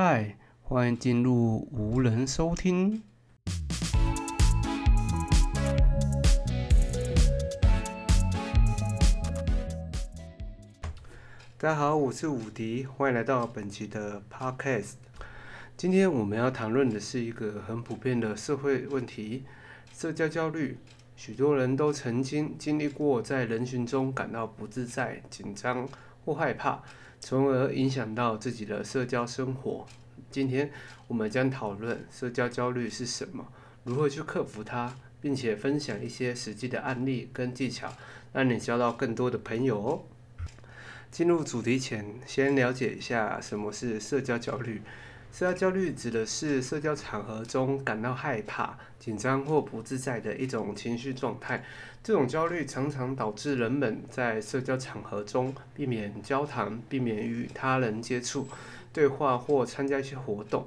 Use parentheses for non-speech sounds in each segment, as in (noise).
嗨，欢迎进入无人收听。大家好，我是伍迪，欢迎来到本期的 Podcast。今天我们要谈论的是一个很普遍的社会问题——社交焦虑。许多人都曾经经历过在人群中感到不自在、紧张或害怕。从而影响到自己的社交生活。今天我们将讨论社交焦虑是什么，如何去克服它，并且分享一些实际的案例跟技巧，让你交到更多的朋友哦。进入主题前，先了解一下什么是社交焦虑。社交焦虑指的是社交场合中感到害怕、紧张或不自在的一种情绪状态。这种焦虑常常导致人们在社交场合中避免交谈、避免与他人接触、对话或参加一些活动。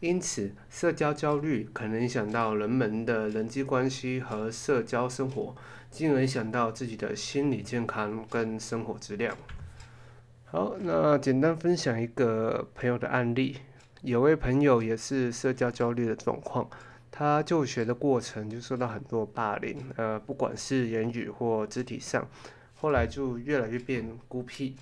因此，社交焦虑可能影响到人们的人际关系和社交生活，进而影响到自己的心理健康跟生活质量。好，那简单分享一个朋友的案例。有位朋友也是社交焦虑的状况，他就学的过程就受到很多霸凌，呃，不管是言语或肢体上，后来就越来越变孤僻，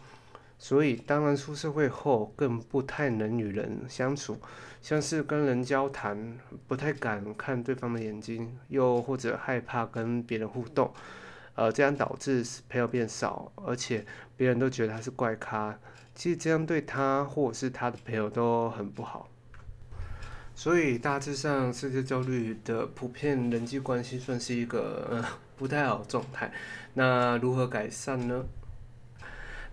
所以当然出社会后更不太能与人相处，像是跟人交谈不太敢看对方的眼睛，又或者害怕跟别人互动，呃，这样导致朋友变少，而且别人都觉得他是怪咖。其实这样对他或者是他的朋友都很不好，所以大致上社交焦虑的普遍人际关系算是一个呃不太好状态。那如何改善呢？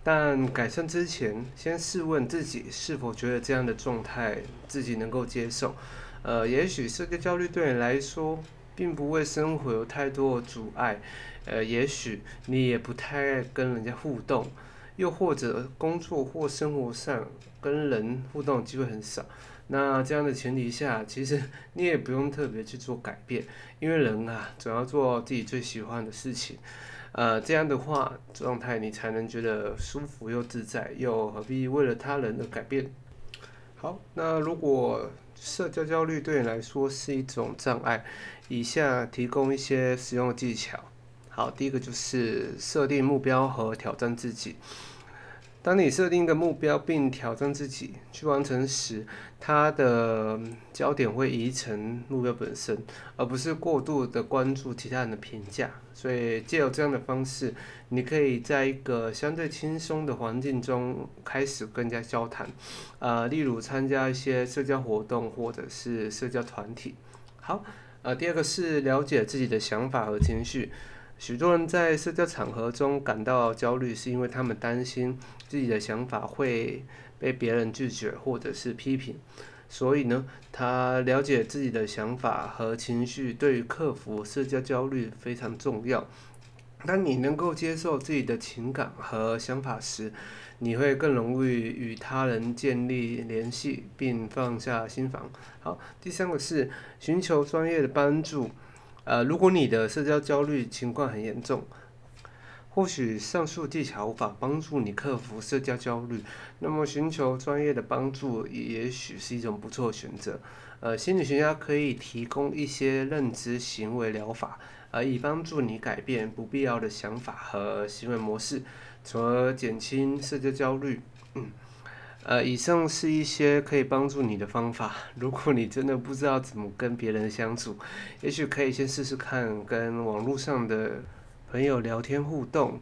但改善之前，先试问自己是否觉得这样的状态自己能够接受。呃，也许社交焦虑对你来说并不为生活有太多的阻碍，呃，也许你也不太爱跟人家互动。又或者工作或生活上跟人互动机会很少，那这样的前提下，其实 (laughs) 你也不用特别去做改变，因为人啊总要做自己最喜欢的事情，呃，这样的话状态你才能觉得舒服又自在，又何必为了他人而改变？好，那如果社交焦虑对你来说是一种障碍，以下提供一些实用技巧。好，第一个就是设定目标和挑战自己。当你设定一个目标并挑战自己去完成时，它的焦点会移成目标本身，而不是过度的关注其他人的评价。所以，借由这样的方式，你可以在一个相对轻松的环境中开始更加交谈，呃，例如参加一些社交活动或者是社交团体。好，呃，第二个是了解自己的想法和情绪。许多人在社交场合中感到焦虑，是因为他们担心自己的想法会被别人拒绝或者是批评。所以呢，他了解自己的想法和情绪，对于克服社交焦虑非常重要。当你能够接受自己的情感和想法时，你会更容易与他人建立联系，并放下心防。好，第三个是寻求专业的帮助。呃，如果你的社交焦虑情况很严重，或许上述技巧无法帮助你克服社交焦虑，那么寻求专业的帮助也许是一种不错的选择。呃，心理学家可以提供一些认知行为疗法，呃，以帮助你改变不必要的想法和行为模式，从而减轻社交焦虑。嗯。呃，以上是一些可以帮助你的方法。如果你真的不知道怎么跟别人相处，也许可以先试试看跟网络上的朋友聊天互动，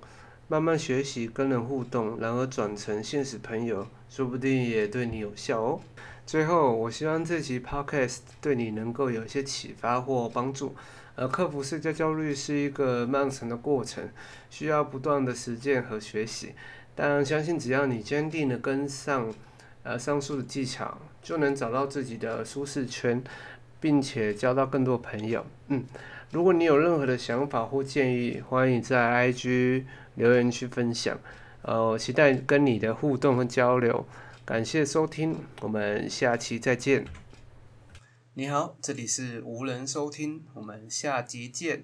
慢慢学习跟人互动，然而转成现实朋友，说不定也对你有效哦。最后，我希望这期 podcast 对你能够有一些启发或帮助。呃，克服社交焦虑是一个漫长的过程，需要不断的实践和学习。但相信只要你坚定的跟上，呃，上述的技巧，就能找到自己的舒适圈，并且交到更多朋友。嗯，如果你有任何的想法或建议，欢迎在 IG 留言区分享。呃，期待跟你的互动和交流。感谢收听，我们下期再见。你好，这里是无人收听，我们下集见。